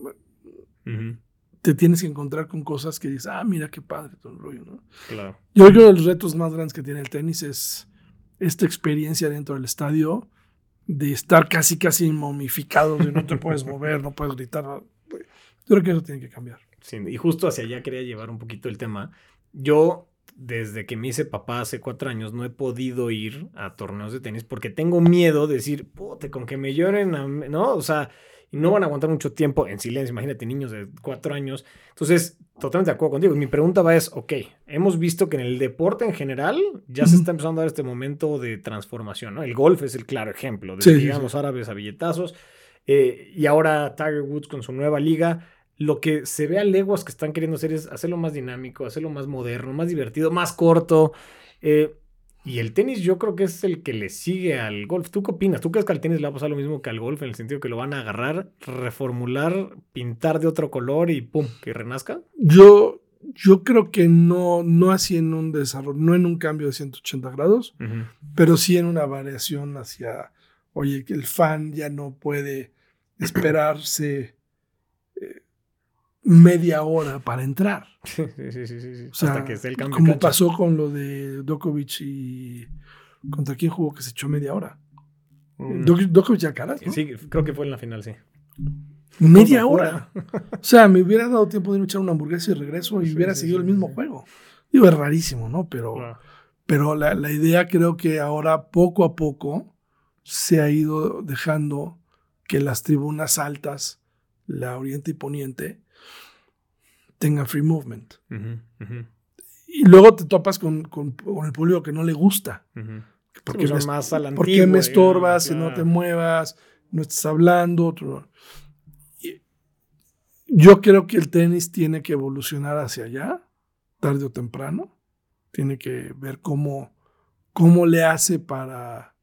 te tienes que encontrar con cosas que dices, ah, mira qué padre todo el rollo, ¿no? Claro. Yo creo que uno de los retos más grandes que tiene el tenis es esta experiencia dentro del estadio de estar casi, casi momificado, de no te puedes mover, no puedes gritar. Yo creo que eso tiene que cambiar. Sí, y justo hacia allá quería llevar un poquito el tema. Yo, desde que me hice papá hace cuatro años, no he podido ir a torneos de tenis porque tengo miedo de decir, puta, con que me lloren, a mí", ¿no? O sea, no van a aguantar mucho tiempo en silencio. Imagínate, niños de cuatro años. Entonces, totalmente de acuerdo contigo. Mi pregunta va es, ok, hemos visto que en el deporte en general ya se está empezando a dar este momento de transformación, ¿no? El golf es el claro ejemplo. Sí, Desde que sí, llegan sí. los árabes a billetazos. eh, y ahora Tiger Woods con su nueva liga lo que se ve a leguas que están queriendo hacer es hacerlo más dinámico, hacerlo más moderno, más divertido, más corto. eh, y el tenis yo creo que es el que le sigue al golf. ¿Tú qué opinas? ¿Tú crees que al tenis le va a pasar lo mismo que al golf en el sentido que lo van a agarrar, reformular, pintar de otro color y pum, que renazca? Yo, yo creo que no, no así en un desarrollo, no en un cambio de 180 grados, pero sí en una variación hacia, oye, que el fan ya no puede esperarse media hora para entrar. Sí, sí, sí, sí. O sea, Hasta que esté el cambio. como pasó con lo de Djokovic y contra quién jugó que se echó media hora. Mm. Djokovic y Alcaraz, ¿no? Sí, creo que fue en la final, sí. Media hora. O sea, me hubiera dado tiempo de ir a echar una hamburguesa y regreso y Sí, hubiera sí, seguido el mismo juego. Digo, es rarísimo, ¿no? Pero, Wow. pero la, la idea creo que ahora poco a poco se ha ido dejando que las tribunas altas, la oriente y poniente, tengan free movement. Y luego te topas con, con- con el público que no le gusta. ujú. Porque Son me, más a la ¿Por qué antigua, me digamos, estorbas si no te muevas, no estás hablando? otro- Y Yo creo que el tenis tiene que evolucionar hacia allá, tarde o temprano. Tiene que ver cómo, cómo le hace para,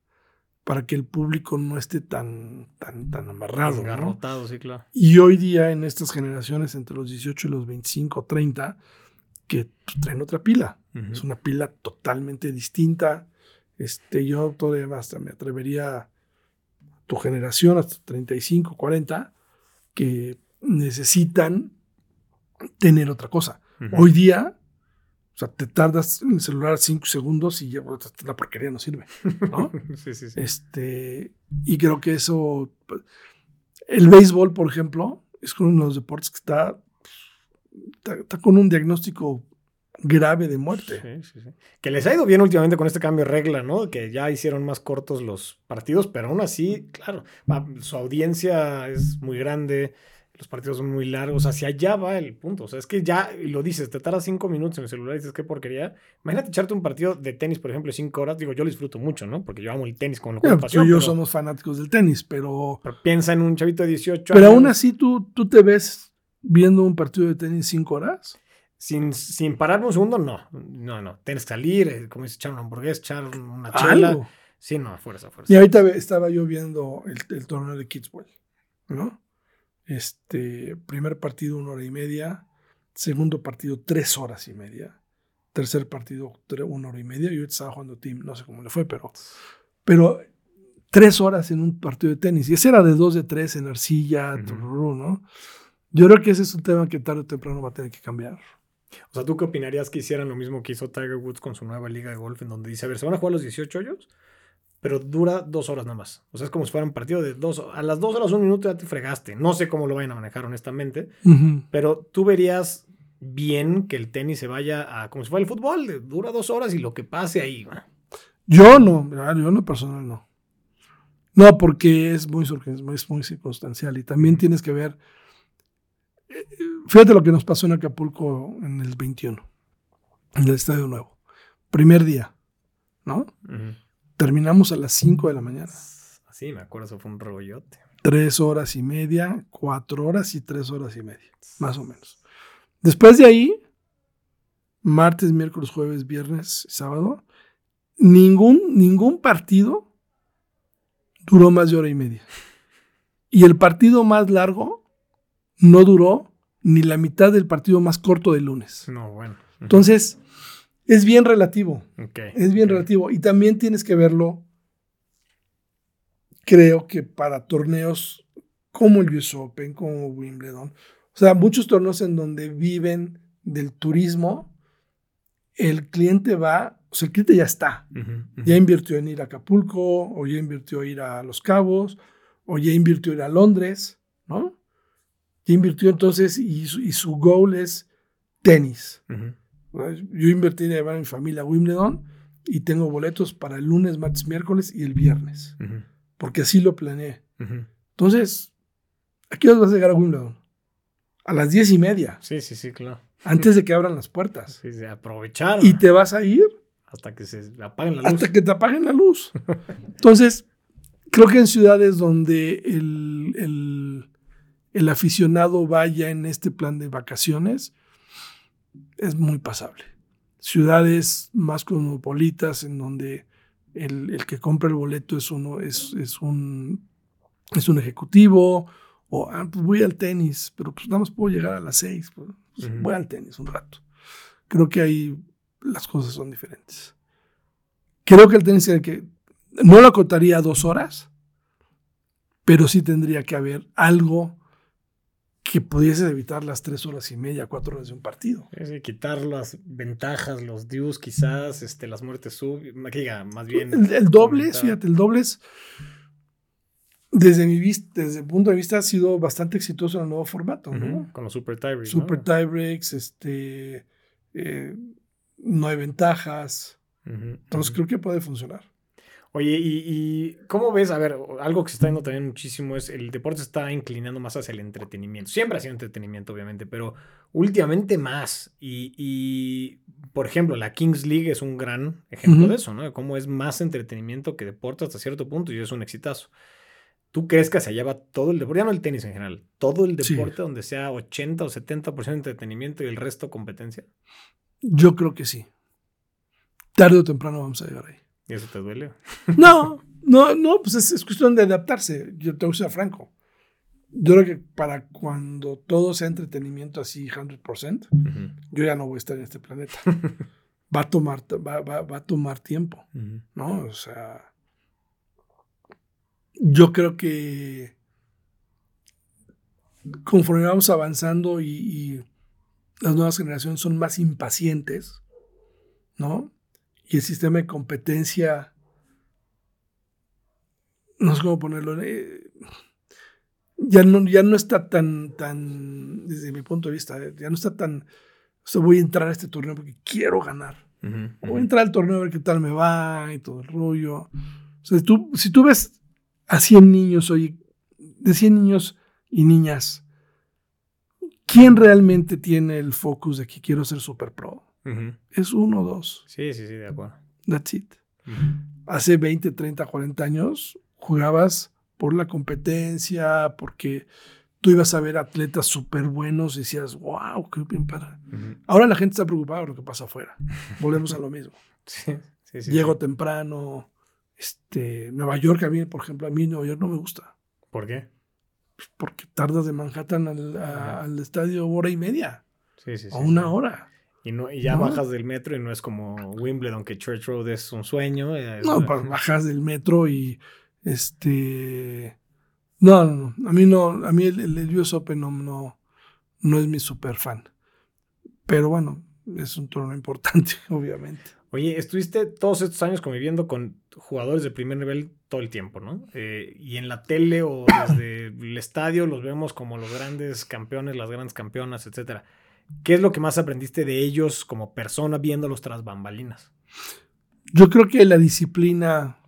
para que el público no esté tan, tan, tan amarrado. sí, claro. Y hoy día en estas generaciones entre los 18 y los 25, 30, que traen otra pila. Es una pila totalmente distinta. Este, yo todavía hasta me atrevería a tu generación, hasta 35, 40, que necesitan tener otra cosa. Hoy día, o sea, te tardas en el celular 5 segundos y ya bueno, la porquería no sirve. ¿no? sí, sí, sí. Este, y creo que eso. pues, El béisbol, por ejemplo, es uno de los deportes que está, está, está con un diagnóstico grave de muerte. Sí, sí, sí. Que les ha ido bien últimamente con este cambio de regla, ¿no? Que ya hicieron más cortos los partidos, pero aún así, claro, su audiencia es muy grande, los partidos son muy largos, hacia allá va el punto. O sea, es que ya, lo dices, te tardas cinco minutos en el celular y dices, qué porquería. Imagínate echarte un partido de tenis, por ejemplo, de cinco horas. Digo, yo lo disfruto mucho, ¿no? Porque yo amo el tenis con lo que Bueno, me tú pasión. y yo pero, somos fanáticos del tenis, pero, pero piensa en un chavito de 18 pero años. aún así tú, tú te ves viendo un partido de tenis cinco horas. Sin, sin pararme un segundo, no. No, no. Tienes que salir, eh, como dices, echar una hamburguesa, echar una chela. Algo. Sí, no, fuerza, fuerza. Y ahorita estaba yo viendo el, el torneo de Kidswell, ¿no? Este, primer partido una hora y media, segundo partido tres horas y media, tercer partido tre- una hora y media, yo estaba jugando team, no sé cómo le fue, pero, pero tres horas en un partido de tenis, y ese era de dos de tres en arcilla, Ujú. tururú, ¿no? Yo creo que ese es un tema que tarde o temprano va a tener que cambiar. O sea, ¿tú qué opinarías que hicieran lo mismo que hizo Tiger Woods con su nueva liga de golf, en donde dice, a ver, se van a jugar los 18 hoyos, pero dura dos horas nada más? O sea, es como si fuera un partido de dos A las dos horas, un minuto ya te fregaste. No sé cómo lo vayan a manejar, honestamente, pero tú verías bien que el tenis se vaya a, como si fuera el fútbol, dura dos horas y lo que pase ahí. ¿no? Yo no, ah, yo en lo personal no. No, porque es muy, es muy, circunstancial y también tienes que ver. eh, Fíjate lo que nos pasó en Acapulco en el 21, en el Estadio Nuevo. Primer día, ¿no? Terminamos a las 5 de la mañana. Así, me acuerdo, eso fue un rollote. Tres horas y media, cuatro horas y tres horas y media, más o menos. Después de ahí, martes, miércoles, jueves, viernes, sábado, ningún, ningún partido duró más de hora y media. Y el partido más largo no duró ni la mitad del partido más corto del lunes. No, bueno. Entonces, es bien relativo. Es bien relativo. Y también tienes que verlo, creo que para torneos como el US Open, como Wimbledon. O sea, muchos torneos en donde viven del turismo, el cliente va, o sea, el cliente ya está. Ya invirtió en ir a Acapulco, o ya invirtió en ir a Los Cabos, o ya invirtió en ir a Londres, ¿no? Ya invirtió entonces y su, y su goal es tenis. Yo invertí en llevar a mi familia a Wimbledon y tengo boletos para el lunes, martes, miércoles y el viernes, Ujú, porque así lo planeé. Entonces, ¿a qué hora vas a llegar a Wimbledon? A las diez y media, Sí, sí, sí, claro. antes de que abran las puertas. Sí, sí, aprovechar Y te vas a ir hasta que se apaguen la luz. hasta que te apaguen la luz. Entonces, creo que en ciudades donde el, el- el aficionado vaya en este plan de vacaciones, es muy pasable. Ciudades más cosmopolitas en donde el, el que compra el boleto es uno, es, es un es un ejecutivo, o ah, pues voy al tenis, pero pues nada más puedo llegar a las seis. pues. Voy al tenis un rato. creo que ahí las cosas son diferentes. Creo que el tenis que no lo acotaría a dos horas, pero sí tendría que haber algo que pudiese evitar las tres horas y media, cuatro horas de un partido. quitar las ventajas, los dues quizás, este, las muertes sub, más bien. El, doble, fíjate, el doble desde mi vista, desde el punto de vista, ha sido bastante exitoso en el nuevo formato, ¿no? Con los super tiebreaks. Super tiebreaks, este, eh, no hay ventajas. Entonces creo que puede funcionar. Oye, y, cómo ves? A ver, algo que se está viendo también muchísimo es el deporte se está inclinando más hacia el entretenimiento. Siempre ha sido entretenimiento, obviamente, pero últimamente más. Y, por ejemplo, la Kings League es un gran ejemplo de eso, ¿no? De cómo es más entretenimiento que deporte hasta cierto punto y es un exitazo. ¿Tú crees que se lleva todo el deporte, ya no el tenis en general, todo el deporte donde sea 80 o 70% de entretenimiento y el resto competencia? Yo creo que sí. Tarde o temprano vamos a llegar ahí. ¿Y eso te duele? No, no, no, pues es, cuestión de adaptarse. Yo te ser franco. Yo creo que para cuando todo sea entretenimiento así 100%, yo ya no voy a estar en este planeta. va a tomar, va, va, a tomar tiempo, ¿no? O sea, yo creo que conforme vamos avanzando y, y las nuevas generaciones son más impacientes, ¿no? Y el sistema de competencia, no sé cómo ponerlo, eh, ya, no, ya no está tan, tan, desde mi punto de vista, eh, ya no está tan, o voy a entrar a este torneo porque quiero ganar. Voy a entrar al torneo a ver qué tal me va y todo el rollo. O sea, tú, si tú ves a 100 niños, oye, de 100 niños y niñas, ¿quién realmente tiene el focus de que quiero ser super pro? Es uno o dos. Sí, sí, sí, de acuerdo. That's it. Hace 20, 30, 40 años jugabas por la competencia, porque tú ibas a ver atletas súper buenos y decías, wow, qué bien para. Ahora la gente está preocupada por lo que pasa afuera. Volvemos a lo mismo. Sí, sí, sí, Llego temprano. Este, Nueva York, a mí, por ejemplo, a mí Nueva York no me gusta. ¿Por qué? Porque tardas de Manhattan al, estadio hora y media. Sí, sí, sí. O una hora. Y, no, y ya bajas del metro y no es como Wimbledon, que Church Road es un sueño. Eh, no, pues bajas del metro y este... No, no, no. A mí no, a mí el, el US Open no, no, no es mi super fan. Pero bueno, es un torneo importante, obviamente. Oye, estuviste todos estos años conviviendo con jugadores de primer nivel todo el tiempo, ¿no? Eh, y en la tele o desde el estadio los vemos como los grandes campeones, las grandes campeonas, etcétera. ¿Qué es lo que más aprendiste de ellos como persona viéndolos tras bambalinas? Yo creo que la disciplina,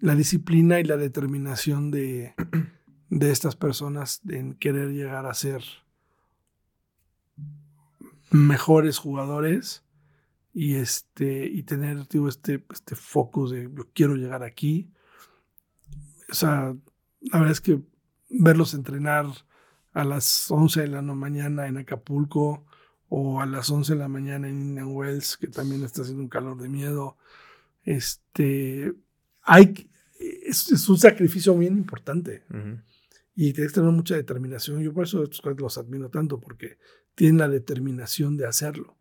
la disciplina y la determinación de, de estas personas en querer llegar a ser mejores jugadores y este y tener este, este focus de yo quiero llegar aquí. O sea, la verdad es que verlos entrenar a las 11 de la mañana en Acapulco o a las 11 de la mañana en Indian Wells, que también está haciendo un calor de miedo. Este, hay, es, un sacrificio muy importante. Y tienes que tener mucha determinación. Yo por eso los admiro tanto, porque tienen la determinación de hacerlo.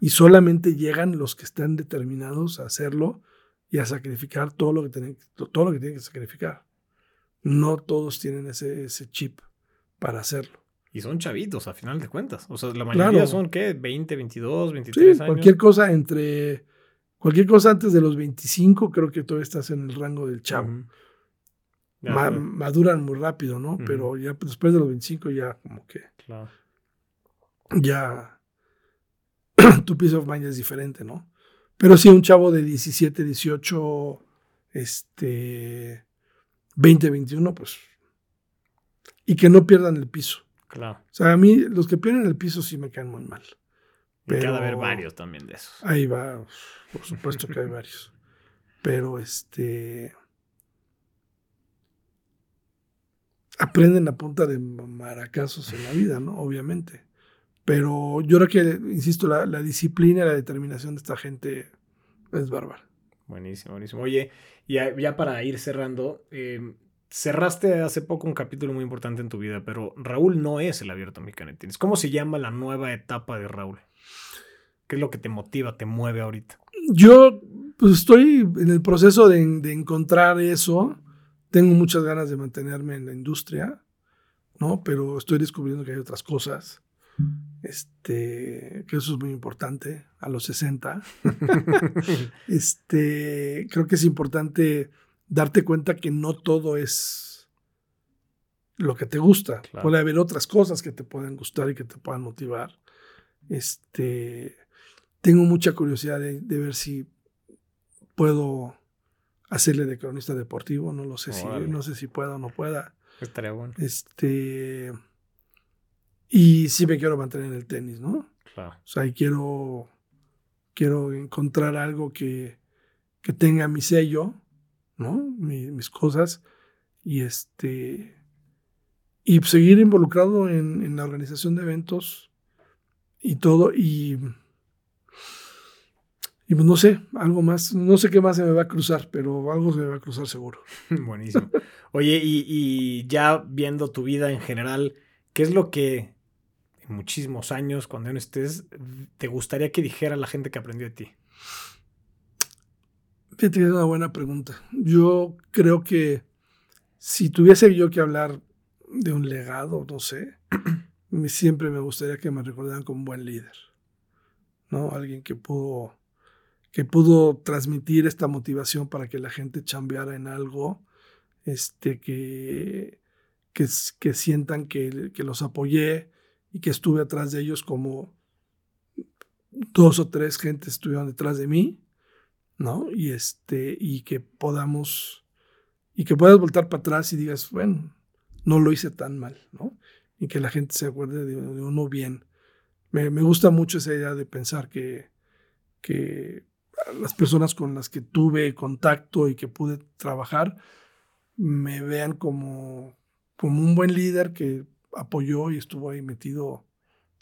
Y solamente llegan los que están determinados a hacerlo y a sacrificar todo lo que tienen, todo lo que, tienen que sacrificar. No todos tienen ese, ese chip para hacerlo. Y son chavitos, a final de cuentas. O sea, la mayoría son, ¿qué? 20, 22, 23 sí, Cualquier cosa entre. Cualquier cosa antes de los 25, creo que todavía estás en el rango del chavo. maduran muy rápido, ¿no? Pero ya después de los 25, ya como que. Claro. Ya. tu piece of mind es diferente, ¿no? Pero sí, un chavo de 17, 18, este. 20, 21, pues y que no pierdan el piso. Claro. O sea, a mí los que pierden el piso sí me caen muy mal. Pero, haber varios también de esos. Ahí va, por supuesto que hay varios. Pero este. Aprenden a punta de maracazos en la vida, ¿no? Obviamente. Pero yo creo que, insisto, la, disciplina y la determinación de esta gente es bárbara. Buenísimo, buenísimo. Oye, y ya, para ir cerrando, eh, cerraste hace poco un capítulo muy importante en tu vida, pero Raúl no es el abierto mexicano ¿Cómo se llama la nueva etapa de Raúl? ¿Qué es lo que te motiva, te mueve ahorita? Yo pues estoy en el proceso de, encontrar eso. Tengo muchas ganas de mantenerme en la industria, ¿no? Pero estoy descubriendo que hay otras cosas. Este, que eso es muy importante a los 60. este, creo que es importante darte cuenta que no todo es lo que te gusta. Puede haber otras cosas que te puedan gustar y que te puedan motivar. Este, tengo mucha curiosidad de, ver si puedo hacerle de cronista deportivo. No lo sé si, no sé si puedo o no pueda. Estaría bueno. Este, y sí me quiero mantener en el tenis, ¿no? Claro. O sea, y quiero, quiero encontrar algo que, que tenga mi sello, ¿no? mis cosas. Y este. Y seguir involucrado en, en la organización de eventos y todo. Y, y pues no sé, algo más, no sé qué más se me va a cruzar, pero algo se me va a cruzar seguro. Buenísimo. Oye, y, ya viendo tu vida en general, ¿qué es lo que en muchísimos años, cuando no estés, te gustaría que dijera la gente que aprendió de ti? Fíjate que es una buena pregunta. Yo creo que si tuviese yo que hablar de un legado, no sé, siempre me gustaría que me recordaran como un buen líder, ¿no? Alguien que pudo, que pudo transmitir esta motivación para que la gente chambeara en algo, este, que, que, que sientan que, que los apoyé y que estuve atrás de ellos como dos o tres gentes estuvieron detrás de mí, ¿no? Y este, y que podamos, y que puedas voltar para atrás y digas, bueno, no lo hice tan mal, ¿no? y que la gente se acuerde de, uno bien. Me, gusta mucho esa idea de pensar que, que las personas con las que tuve contacto y que pude trabajar me vean como, como un buen líder que apoyó y estuvo ahí metido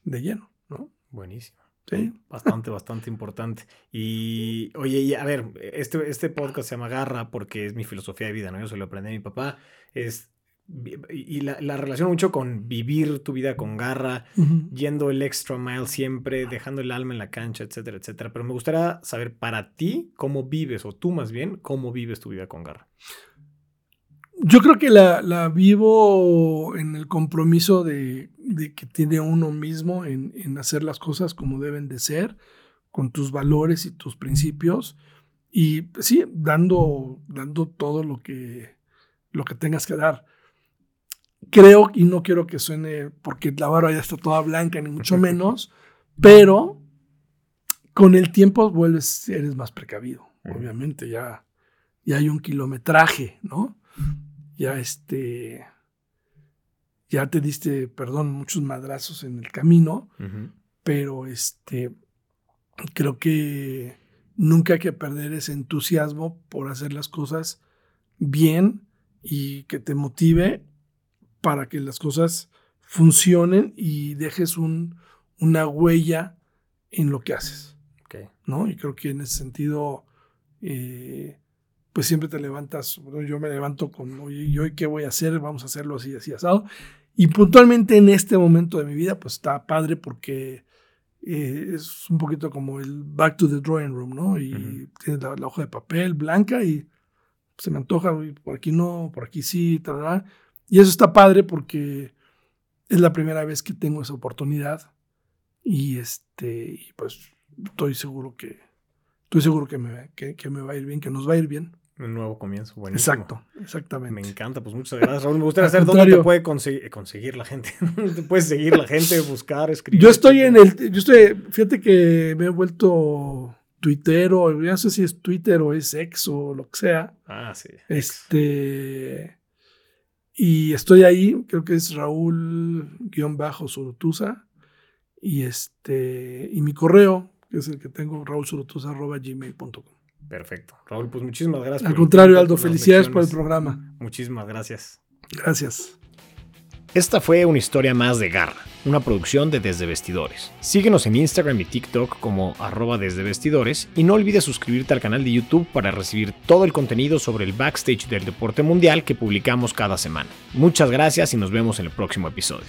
de lleno, ¿no? Buenísimo. Sí. Bastante, bastante importante. Y oye, a ver, este, este podcast se llama Garra porque es mi filosofía de vida, ¿no? Yo se lo aprendí a mi papá. Es y la, la relaciono mucho con vivir tu vida con garra, yendo el extra mile siempre, dejando el alma en la cancha, etcétera, etcétera. Pero me gustaría saber para ti cómo vives, o tú más bien, cómo vives tu vida con garra. Yo creo que la, la vivo en el compromiso de, de, que tiene uno mismo en, en, hacer las cosas como deben de ser, con tus valores y tus principios. Y sí, dando, dando todo lo que, lo que tengas que dar creo, y no quiero que suene porque la barba ya está toda blanca, ni mucho menos, pero con el tiempo vuelves, eres más precavido, obviamente, ya, ya hay un kilometraje, ¿no? Ya este, ya te diste, perdón, muchos madrazos en el camino, pero este, creo que nunca hay que perder ese entusiasmo por hacer las cosas bien y que te motive para que las cosas funcionen y dejes un, una huella en lo que haces. ¿no? Y creo que en ese sentido, eh, pues siempre te levantas, yo me levanto con, oye, ¿y hoy qué voy a hacer? Vamos a hacerlo así, así, asado. Y puntualmente en este momento de mi vida, pues está padre porque eh, es un poquito como el back to the drawing room, ¿no? Y tienes la, hoja de papel blanca y se me antoja, por aquí no, por aquí sí, tal, y eso está padre porque es la primera vez que tengo esa oportunidad. Y este, pues estoy seguro que, estoy seguro que me, que, me va a ir bien, que nos va a ir bien. Un nuevo comienzo, buenísimo. Exacto, exactamente. Me encanta, pues muchas gracias, Raúl. Me gustaría saber dónde te puede conseguir, conseguir la gente. ¿Dónde te puedes seguir la gente, buscar, escribir? Yo estoy en el, yo estoy, fíjate que me he vuelto tuitero, ya no sé si es Twitter o es ex o lo que sea. Ah, sí. Este, y estoy ahí, creo que es Raúl-Surutusa. Y, este, y mi correo, que es el que tengo, raulsurutusa.gmail.com. Perfecto. Raúl, pues muchísimas gracias. Al contrario, Aldo, felicidades por el programa. Muchísimas gracias. Gracias. Esta fue una historia más de Garra, una producción de Desde Vestidores. Síguenos en Instagram y TikTok como arroba desde vestidores y no olvides suscribirte al canal de YouTube para recibir todo el contenido sobre el backstage del deporte mundial que publicamos cada semana. Muchas gracias y nos vemos en el próximo episodio.